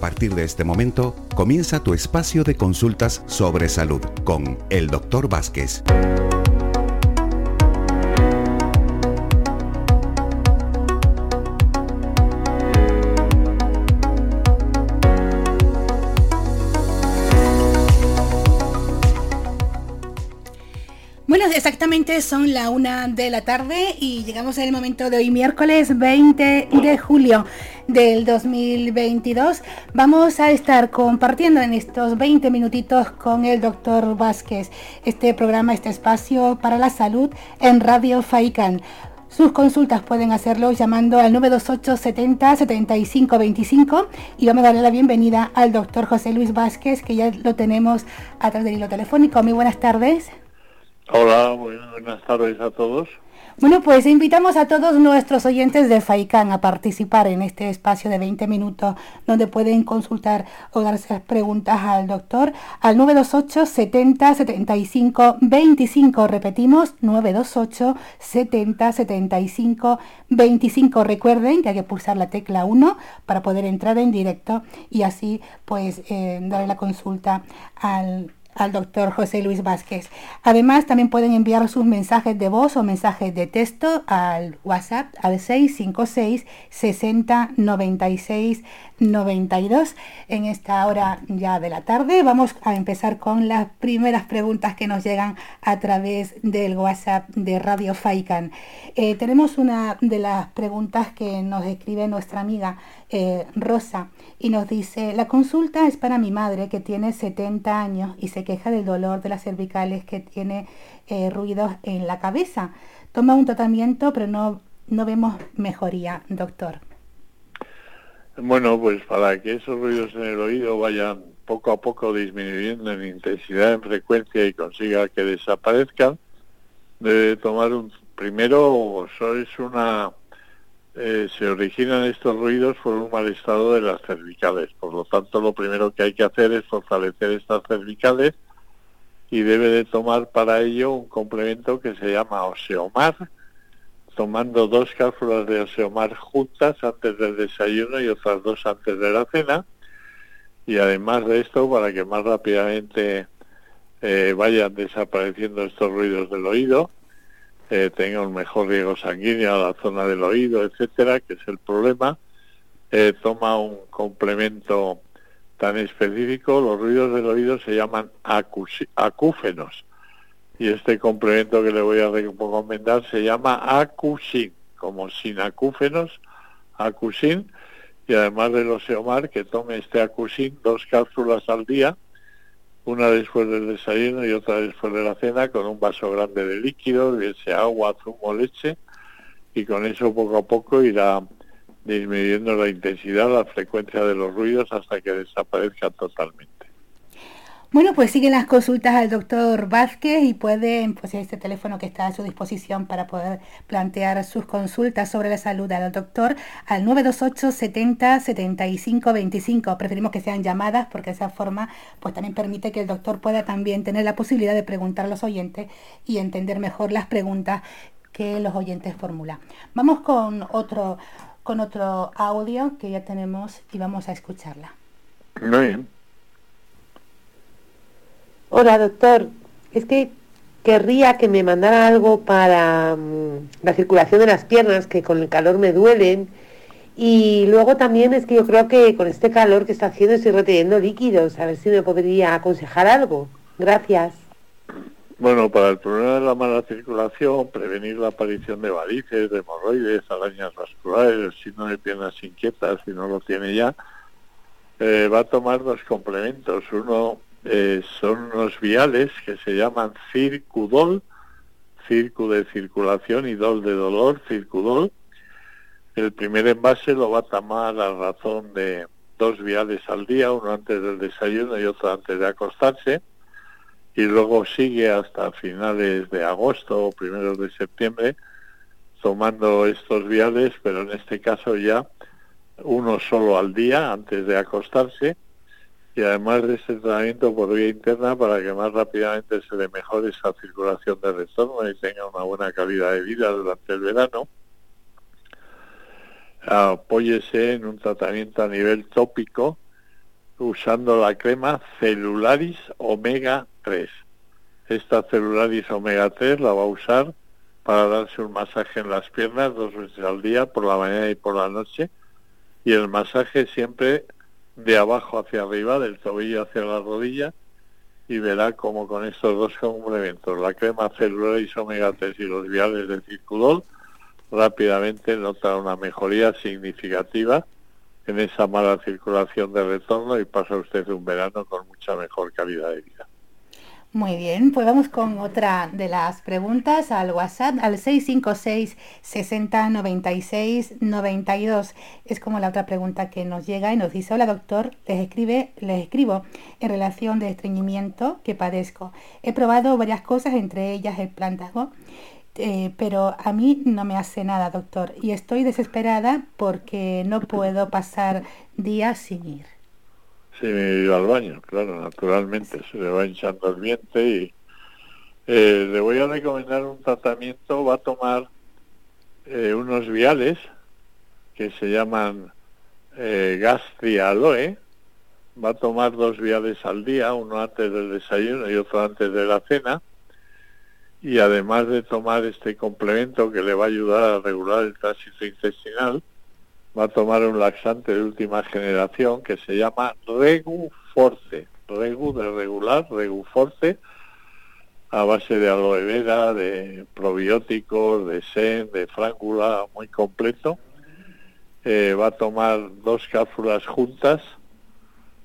partir de este momento, comienza tu espacio de consultas sobre salud con el Dr. Vázquez. Bueno, exactamente son la una de la tarde y llegamos el momento de hoy, miércoles 20 de julio del 2022. Vamos a estar compartiendo en estos 20 minutitos con el doctor Vázquez este programa, este espacio para la salud en Radio Faikan. Sus consultas pueden hacerlo llamando al 928 70 75 25 y vamos a darle la bienvenida al doctor José Luis Vázquez, que ya lo tenemos a través del hilo telefónico. Muy buenas tardes. Hola, buenas tardes a todos. Bueno, pues invitamos a todos nuestros oyentes de FAICAN a participar en este espacio de 20 minutos donde pueden consultar o darse preguntas al doctor al 928 70 75 25. Repetimos, 928 70 75 25. Recuerden que hay que pulsar la tecla 1 para poder entrar en directo y así pues eh, darle la consulta al al doctor José Luis Vázquez. Además, también pueden enviar sus mensajes de voz o mensajes de texto al WhatsApp al 656 60 96 92 en esta hora ya de la tarde. Vamos a empezar con las primeras preguntas que nos llegan a través del WhatsApp de Radio Faikan. Eh, tenemos una de las preguntas que nos escribe nuestra amiga eh, Rosa y nos dice, la consulta es para mi madre que tiene 70 años y se queja del dolor de las cervicales que tiene eh, ruidos en la cabeza. Toma un tratamiento pero no, no vemos mejoría, doctor. Bueno, pues para que esos ruidos en el oído vayan poco a poco disminuyendo en intensidad, en frecuencia y consiga que desaparezcan, debe tomar un primero es una eh, se originan estos ruidos por un mal estado de las cervicales. Por lo tanto, lo primero que hay que hacer es fortalecer estas cervicales y debe de tomar para ello un complemento que se llama Oseomar, tomando dos cápsulas de Oseomar juntas antes del desayuno y otras dos antes de la cena. Y además de esto, para que más rápidamente eh, vayan desapareciendo estos ruidos del oído, eh, tenga un mejor riego sanguíneo a la zona del oído, etcétera, que es el problema, eh, toma un complemento tan específico, los ruidos del oído se llaman acúfenos. Y este complemento que le voy a recomendar se llama acusin, como sin acúfenos, acusin, y además del oseomar, que tome este acusin dos cápsulas al día, una después del desayuno y otra después de la cena con un vaso grande de líquido, bien sea agua, zumo, leche, y con eso poco a poco irá disminuyendo la intensidad, la frecuencia de los ruidos hasta que desaparezcan totalmente. Bueno, pues siguen las consultas al doctor Vázquez y pueden, pues este teléfono que está a su disposición para poder plantear sus consultas sobre la salud al doctor al 928 70 75 25. Preferimos que sean llamadas porque de esa forma pues también permite que el doctor pueda también tener la posibilidad de preguntar a los oyentes y entender mejor las preguntas que los oyentes formulan. Vamos con otro, con otro audio que ya tenemos y vamos a escucharla. Muy bien. Hola, doctor. Es que querría que me mandara algo para mm, la circulación de las piernas, que con el calor me duelen. Y luego también es que yo creo que con este calor que está haciendo estoy reteniendo líquidos. A ver si me podría aconsejar algo. Gracias. Bueno, para el problema de la mala circulación, prevenir la aparición de varices, de hemorroides, arañas vasculares, el signo de piernas inquietas, si no lo tiene ya, eh, va a tomar dos complementos. Uno eh, son unos viales que se llaman Circudol, circu de circulación y dol de dolor, Circudol. El primer envase lo va a tomar a razón de dos viales al día, uno antes del desayuno y otro antes de acostarse, y luego sigue hasta finales de agosto o primeros de septiembre tomando estos viales, pero en este caso ya uno solo al día antes de acostarse y además de este tratamiento por vía interna para que más rápidamente se le mejore esa circulación de retorno y tenga una buena calidad de vida durante el verano. Apóyese en un tratamiento a nivel tópico usando la crema Celularis Omega 3. Esta Celularis Omega 3 la va a usar para darse un masaje en las piernas dos veces al día, por la mañana y por la noche. Y el masaje siempre de abajo hacia arriba, del tobillo hacia la rodilla, y verá como con estos dos complementos, la crema Celularis Omega 3 y los viales de circulol, rápidamente nota una mejoría significativa en esa mala circulación de retorno y pasa usted un verano con mucha mejor calidad de vida. Muy bien, pues vamos con otra de las preguntas al WhatsApp, al 656 60 96 92. Es como la otra pregunta que nos llega y nos dice, hola doctor, les, escribe, les escribo en relación de estreñimiento que padezco. He probado varias cosas, entre ellas el plántago, eh, pero a mí no me hace nada, doctor, y estoy desesperada porque no puedo pasar días sin ir. Me ido al baño, claro, naturalmente, se le va hinchando el vientre y eh, le voy a recomendar un tratamiento, va a tomar eh, unos viales que se llaman eh, Gastrialoe, va a tomar dos viales al día, uno antes del desayuno y otro antes de la cena, y además de tomar este complemento que le va a ayudar a regular el tránsito intestinal, va a tomar un laxante de última generación que se llama Regu Force, Regu de regular, Regu Force, a base de aloe vera, de probióticos, de sen, de frángula, muy completo. Eh, va a tomar dos cápsulas juntas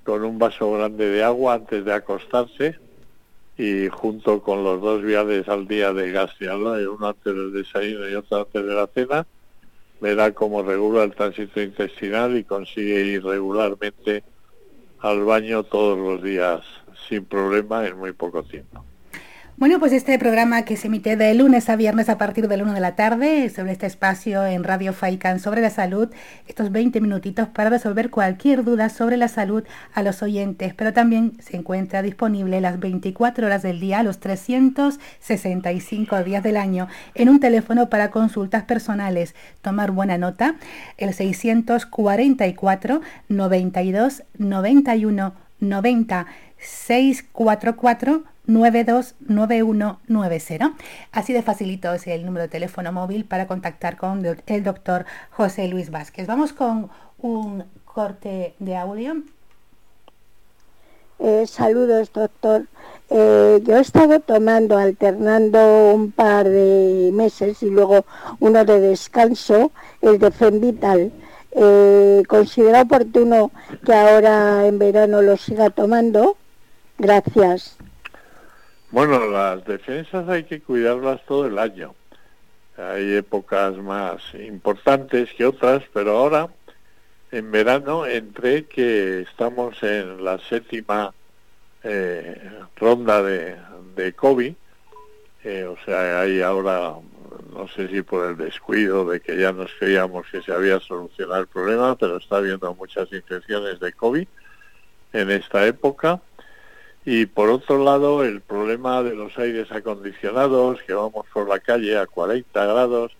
con un vaso grande de agua antes de acostarse y junto con los dos viales al día de gas y uno antes del desayuno y otro antes de la cena, verá cómo regula el tránsito intestinal y consigue ir regularmente al baño todos los días sin problema en muy poco tiempo. Bueno, pues este programa que se emite de lunes a viernes a partir de la 1 de la tarde sobre este espacio en Radio Faikan sobre la salud, estos 20 minutitos para resolver cualquier duda sobre la salud a los oyentes, pero también se encuentra disponible las 24 horas del día, los 365 días del año, en un teléfono para consultas personales. Tomar buena nota, el 644 92 91 90 644 929190. Así de facilito el número de teléfono móvil para contactar con el doctor José Luis Vázquez. Vamos con un corte de audio. Eh, saludos, doctor. Eh, yo he estado tomando, alternando un par de meses y luego uno de descanso, el de Femvital. Eh, ¿Considera oportuno que ahora en verano lo siga tomando? Gracias. Bueno, las defensas hay que cuidarlas todo el año. Hay épocas más importantes que otras, pero ahora, en verano, entre que estamos en la séptima eh, ronda de, de COVID, eh, o sea, hay ahora, no sé si por el descuido de que ya nos creíamos que se había solucionado el problema, pero está habiendo muchas infecciones de COVID en esta época. Y por otro lado, el problema de los aires acondicionados, que vamos por la calle a 40 grados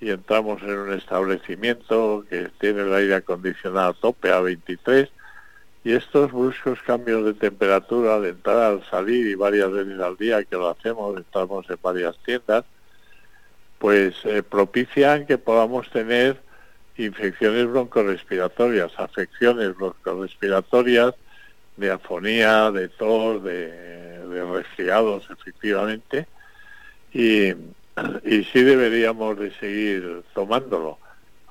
y entramos en un establecimiento que tiene el aire acondicionado a tope a 23, y estos bruscos cambios de temperatura de entrar al salir y varias veces al día que lo hacemos, estamos en varias tiendas, pues eh, propician que podamos tener infecciones broncorespiratorias, afecciones broncorespiratorias, de afonía, de tos, de, resfriados, efectivamente, y, y sí deberíamos de seguir tomándolo,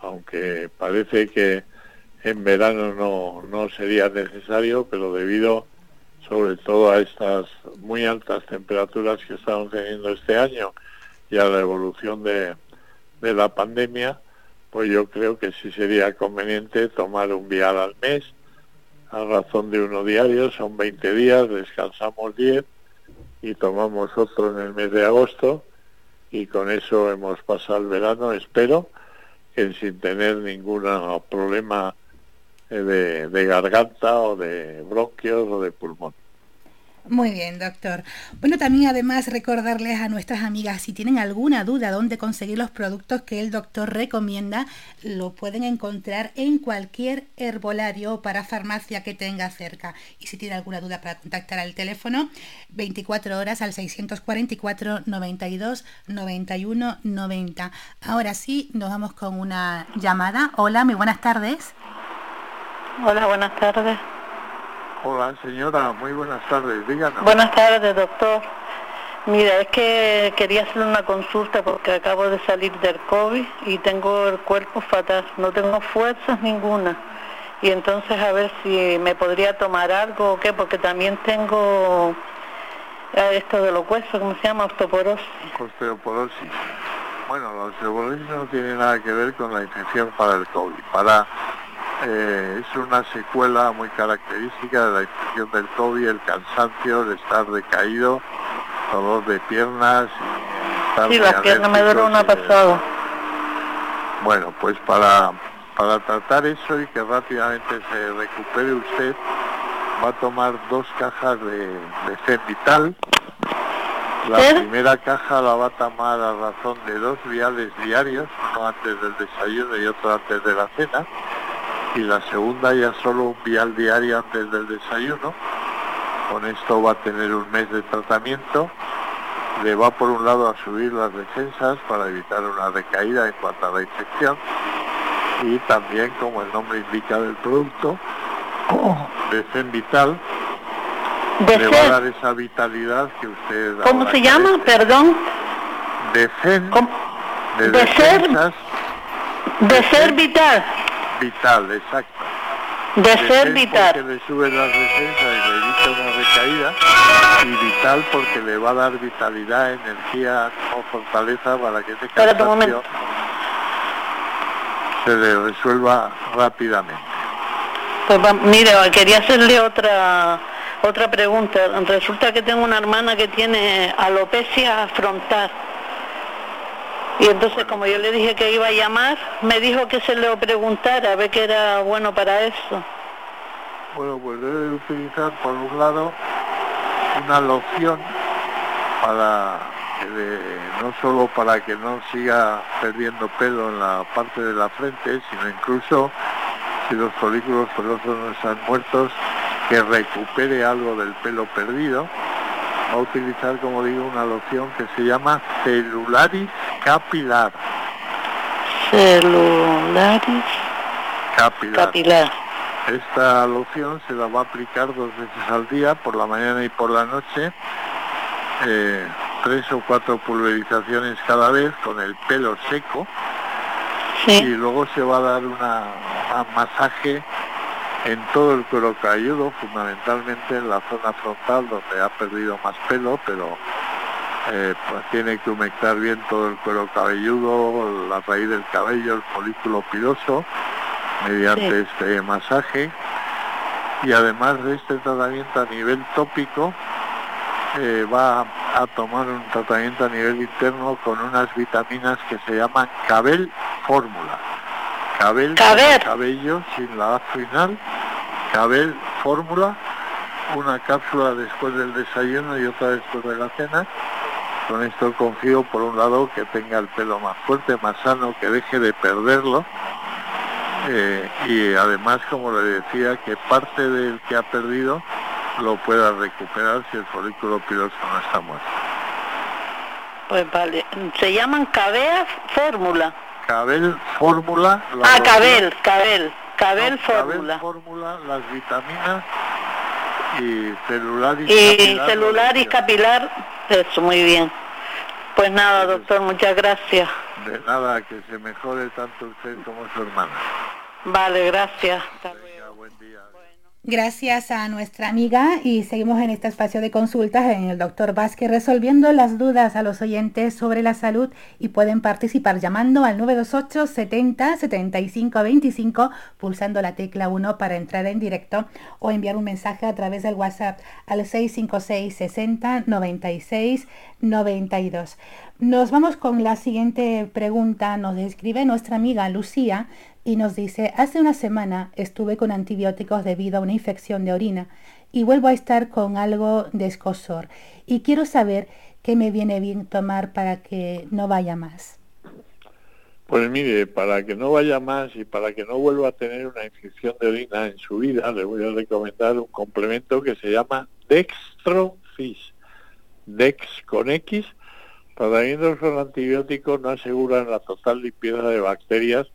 aunque parece que en verano no, no sería necesario, pero debido sobre todo a estas muy altas temperaturas que estamos teniendo este año y a la evolución de, de la pandemia, pues yo creo que sí sería conveniente tomar un vial al mes a razón de uno diario, son 20 días, descansamos 10 y tomamos otro en el mes de agosto y con eso hemos pasado el verano, espero que sin tener ningún problema eh, de, de garganta o de bronquios o de pulmón. Muy bien, doctor. Bueno, también además recordarles a nuestras amigas, si tienen alguna duda dónde conseguir los productos que el doctor recomienda, lo pueden encontrar en cualquier herbolario para farmacia que tenga cerca. Y si tienen alguna duda para contactar al teléfono, 24 horas al 644 92 91 90. Ahora sí, nos vamos con una llamada. Hola, muy buenas tardes. Hola, buenas tardes. Hola, señora, muy buenas tardes, díganos. Buenas tardes, doctor. Mira, es que quería hacerle una consulta porque acabo de salir del COVID y tengo el cuerpo fatal, no tengo fuerzas ninguna. Y entonces a ver si me podría tomar algo o qué, porque también tengo eh, esto de los huesos, ¿cómo se llama? Osteoporosis. Osteoporosis. Bueno, la osteoporosis no tiene nada que ver con la infección para el COVID. Para eh, es una secuela muy característica de la infección del COVID, el cansancio, el estar decaído, dolor de piernas. Y sí, las piernas me duele una pasada. Bueno, pues para, para tratar eso y que rápidamente se recupere usted, va a tomar dos cajas de, de Vital. La primera caja la va a tomar a razón de dos viales diarios, uno antes del desayuno y otro antes de la cena y la segunda ya solo un vial diario antes del desayuno. Con esto va a tener un mes de tratamiento. Le va por un lado a subir las defensas para evitar una recaída en cuanto a la infección y también, como el nombre indica del producto, de Zen Vital, le va a dar esa vitalidad que usted... ¿Cómo se llama? Perdón. De Zen, de, de ser, de ser vital. Vital, exacto. De, ser vital. Porque le sube las defensas y le evita una recaída. Y vital porque le va a dar vitalidad, energía o fortaleza para que ese cansancio se le resuelva rápidamente. Pues mire, quería hacerle otra otra pregunta. Resulta que tengo una hermana que tiene alopecia frontal y entonces como yo le dije que iba a llamar, me dijo que se le preguntara a ver qué era bueno para eso. Bueno, pues debe utilizar por un lado una loción para no solo para que no siga perdiendo pelo en la parte de la frente, sino incluso si los folículos pelosos no están muertos, que recupere algo del pelo perdido va a utilizar, como digo, una loción que se llama Celularis Capilar. Celularis Capilar. Esta loción se la va a aplicar dos veces al día, por la mañana y por la noche, eh, tres o cuatro pulverizaciones cada vez con el pelo seco. Y luego se va a dar una, un masaje en todo el cuero cabelludo, fundamentalmente en la zona frontal donde ha perdido más pelo, pero eh, pues tiene que humectar bien todo el cuero cabelludo, la raíz del cabello, el folículo piloso, mediante este masaje. Y además de este tratamiento a nivel tópico, eh, va a tomar un tratamiento a nivel interno con unas vitaminas que se llaman Cabel Fórmula. Cabel, cabello sin la A final, Cabel fórmula, una cápsula después del desayuno y otra después de la cena. Con esto confío por un lado que tenga el pelo más fuerte, más sano, que deje de perderlo. Eh, y además, como le decía, que parte del que ha perdido lo pueda recuperar si el folículo piloso no está muerto. Pues vale, se llaman Cabel Fórmula. Cabel Fórmula. Ah, Cabel, Cabel, Cabel Fórmula. Fórmula, las vitaminas y celular y, capilar. celular y capilar, eso, muy bien. Pues nada, doctor, muchas gracias. De nada, que se mejore tanto usted como su hermana. Vale, gracias. Gracias a nuestra amiga y seguimos en este espacio de consultas en el doctor Vázquez resolviendo las dudas a los oyentes sobre la salud y pueden participar llamando al 928 70 75 25 pulsando la tecla 1 para entrar en directo o enviar un mensaje a través del WhatsApp al 656 60 96 92. Nos vamos con la siguiente pregunta. Nos describe nuestra amiga Lucía y nos dice, hace una semana estuve con antibióticos debido a una infección de orina y vuelvo a estar con algo de escosor. Y quiero saber qué me viene bien tomar para que no vaya más. Pues mire, para que no vaya más y para que no vuelva a tener una infección de orina en su vida, le voy a recomendar un complemento que se llama Dextrofis. Dex con X, tratamientos con antibióticos no aseguran la total limpieza de bacterias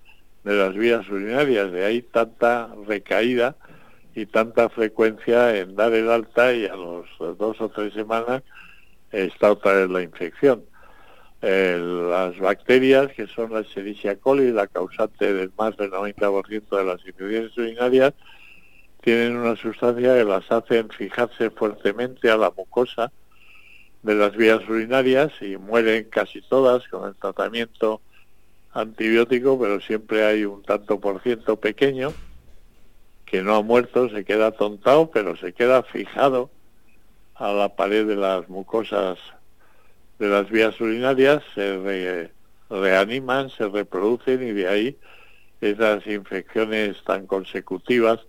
de las vías urinarias, de ahí tanta recaída y tanta frecuencia en dar el alta y a los dos o tres semanas está otra vez la infección. Las bacterias, que son la Escherichia coli, la causante del más del 90% de las infecciones urinarias, tienen una sustancia que las hacen fijarse fuertemente a la mucosa de las vías urinarias y mueren casi todas con el tratamiento antibiótico, pero siempre hay un tanto por ciento pequeño que no ha muerto, se queda tontado, pero se queda fijado a la pared de las mucosas de las vías urinarias se reaniman, se reproducen y de ahí esas infecciones tan consecutivas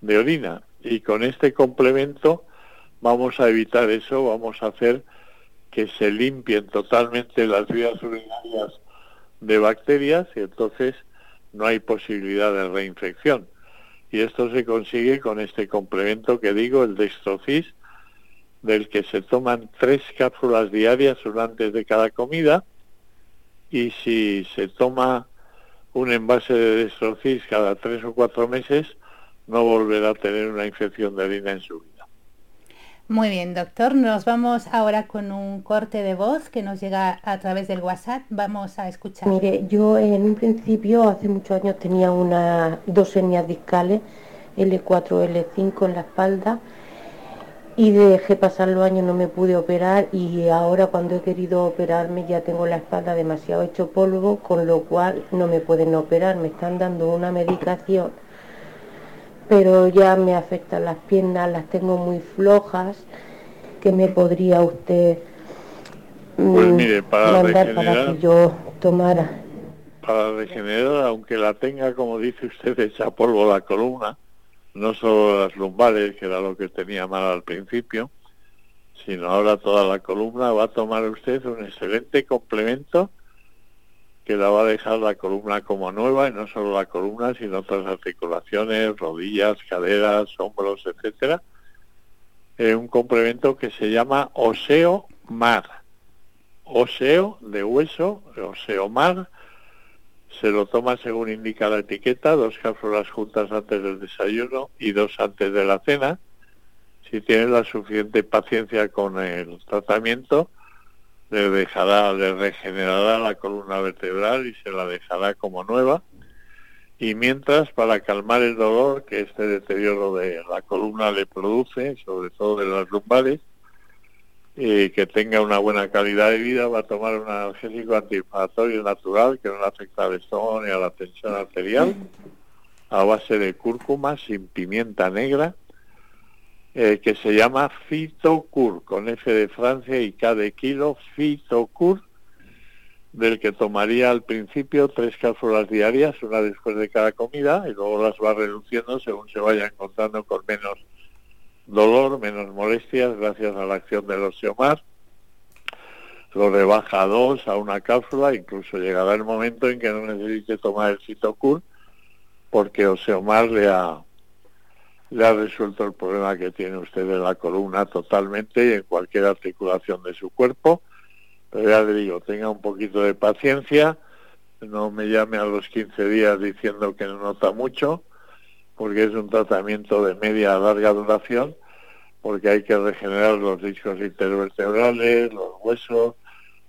de orina. Y con este complemento vamos a evitar eso, vamos a hacer que se limpien totalmente las vías urinarias de bacterias y entonces no hay posibilidad de reinfección. Y esto se consigue con este complemento que digo, el dextrocis, del que se toman tres cápsulas diarias, una antes de cada comida, y si se toma un envase de destrocis cada tres o cuatro meses, no volverá a tener una infección de orina en su vida. Muy bien, doctor. Nos vamos ahora con un corte de voz que nos llega a través del WhatsApp. Vamos a escuchar. Mire, yo en un principio, hace muchos años, tenía una, dos hernias discales, L4, L5 en la espalda y dejé pasar los años, no me pude operar y ahora cuando he querido operarme ya tengo la espalda demasiado hecho polvo, con lo cual no me pueden operar, me están dando una medicación, pero ya me afectan las piernas, las tengo muy flojas, que me podría usted mm, pues mire, para mandar para que yo tomara? Para regenerar, aunque la tenga, como dice usted, hecha polvo la columna, no solo las lumbares, que era lo que tenía mal al principio, sino ahora toda la columna, va a tomar usted un excelente complemento que la va a dejar la columna como nueva, y no solo la columna, sino otras articulaciones, rodillas, caderas, hombros, etcétera. Eh, un complemento que se llama Oseo Mar. Oseo de hueso, Oseo Mar, se lo toma según indica la etiqueta, dos cápsulas juntas antes del desayuno y dos antes de la cena. Si tiene la suficiente paciencia con el tratamiento, le dejará, le regenerará la columna vertebral y se la dejará como nueva. Y mientras, para calmar el dolor que este deterioro de la columna le produce, sobre todo de las lumbares, y que tenga una buena calidad de vida, va a tomar un analgésico antiinflamatorio natural que no le afecta al estómago ni a la tensión arterial, a base de cúrcuma sin pimienta negra, eh, que se llama Fitocur, con F de Francia y K de kilo, Fitocur, del que tomaría al principio tres cápsulas diarias, una después de cada comida, y luego las va reduciendo según se vaya encontrando con menos dolor, menos molestias gracias a la acción del osteomar. Lo rebaja a dos, a una cápsula, incluso llegará el momento en que no necesite tomar el citocur porque osteomar le ha, le ha resuelto el problema que tiene usted de la columna totalmente y en cualquier articulación de su cuerpo. Pero ya le digo, tenga un poquito de paciencia, no me llame a los 15 días diciendo que no nota mucho, porque es un tratamiento de media a larga duración, porque hay que regenerar los discos intervertebrales, los huesos,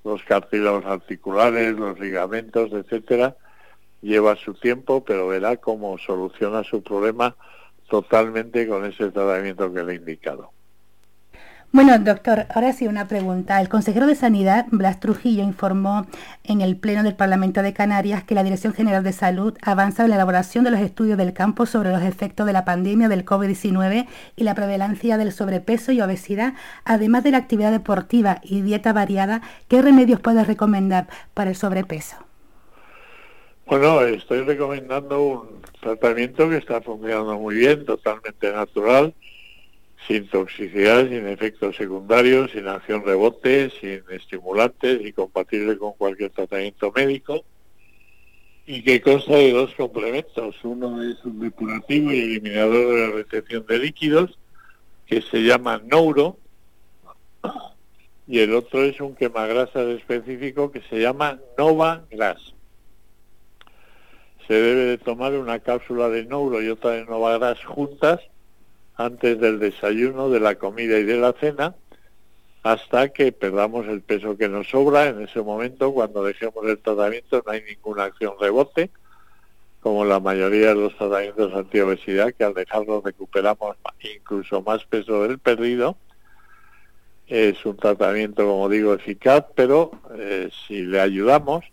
los cartílagos articulares, los ligamentos, etcétera. Lleva su tiempo, pero verá cómo soluciona su problema totalmente con ese tratamiento que le he indicado. Bueno, doctor, ahora sí una pregunta. El consejero de Sanidad, Blas Trujillo, informó en el Pleno del Parlamento de Canarias que la Dirección General de Salud avanza en la elaboración de los estudios del campo sobre los efectos de la pandemia del COVID-19 y la prevalencia del sobrepeso y obesidad, además de la actividad deportiva y dieta variada. ¿Qué remedios puede recomendar para el sobrepeso? Bueno, estoy recomendando un tratamiento que está funcionando muy bien, totalmente natural sin toxicidad, sin efectos secundarios, sin acción rebote, sin estimulantes y compatible con cualquier tratamiento médico y que consta de dos complementos. Uno es un depurativo y eliminador de la retención de líquidos que se llama Neuro y el otro es un quemagrasas específico que se llama Nova Gras. Se debe de tomar una cápsula de Neuro y otra de Nova Gras juntas antes del desayuno, de la comida y de la cena, hasta que perdamos el peso que nos sobra. En ese momento, cuando dejemos el tratamiento, no hay ninguna acción rebote, como la mayoría de los tratamientos antiobesidad, que al dejarlo recuperamos incluso más peso del perdido. Es un tratamiento, como digo, eficaz, pero eh, si le ayudamos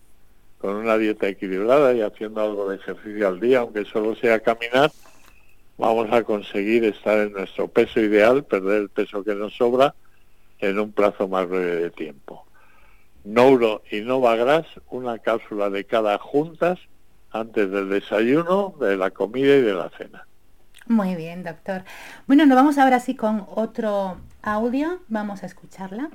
con una dieta equilibrada y haciendo algo de ejercicio al día, aunque solo sea caminar, vamos a conseguir estar en nuestro peso ideal, perder el peso que nos sobra en un plazo más breve de tiempo. Nouro y Novagras, una cápsula de cada juntas antes del desayuno, de la comida y de la cena. Muy bien, doctor. Bueno, nos vamos ahora sí con otro audio. Vamos a escucharla.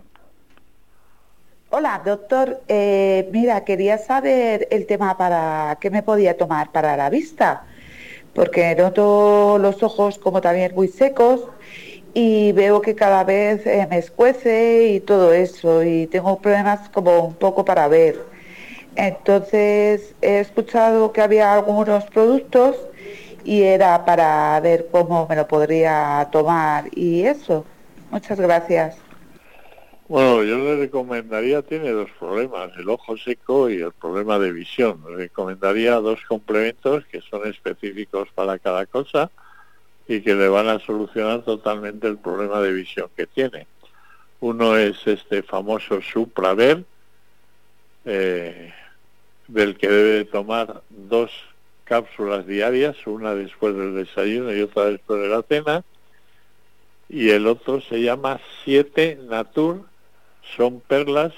Hola, doctor. Eh, mira, quería saber el tema para qué me podía tomar para la vista porque noto los ojos como también muy secos y veo que cada vez eh, me escuece y todo eso y tengo problemas como un poco para ver. Entonces he escuchado que había algunos productos y era para ver cómo me lo podría tomar y eso. Muchas gracias. Bueno, yo le recomendaría, tiene dos problemas, el ojo seco y el problema de visión. Le recomendaría dos complementos que son específicos para cada cosa y que le van a solucionar totalmente el problema de visión que tiene. Uno es este famoso Supraver, eh, del que debe tomar dos cápsulas diarias, una después del desayuno y otra después de la cena, y el otro se llama 7 Natur son perlas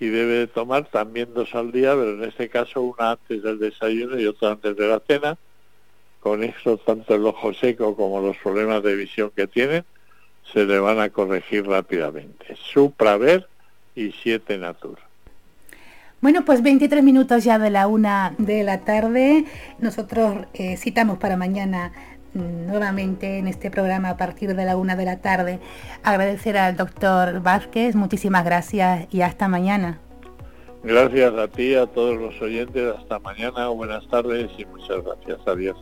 y debe de tomar también dos al día, pero en este caso una antes del desayuno y otra antes de la cena. Con eso, tanto el ojo seco como los problemas de visión que tienen se le van a corregir rápidamente. Supraver y 7 Natura. Bueno, pues 23 minutos ya de la una de la tarde. Nosotros eh, citamos para mañana nuevamente en este programa a partir de la una de la tarde. Agradecer al doctor Vázquez, muchísimas gracias y hasta mañana. Gracias a ti, a todos los oyentes, hasta mañana, buenas tardes y muchas gracias. Adiós.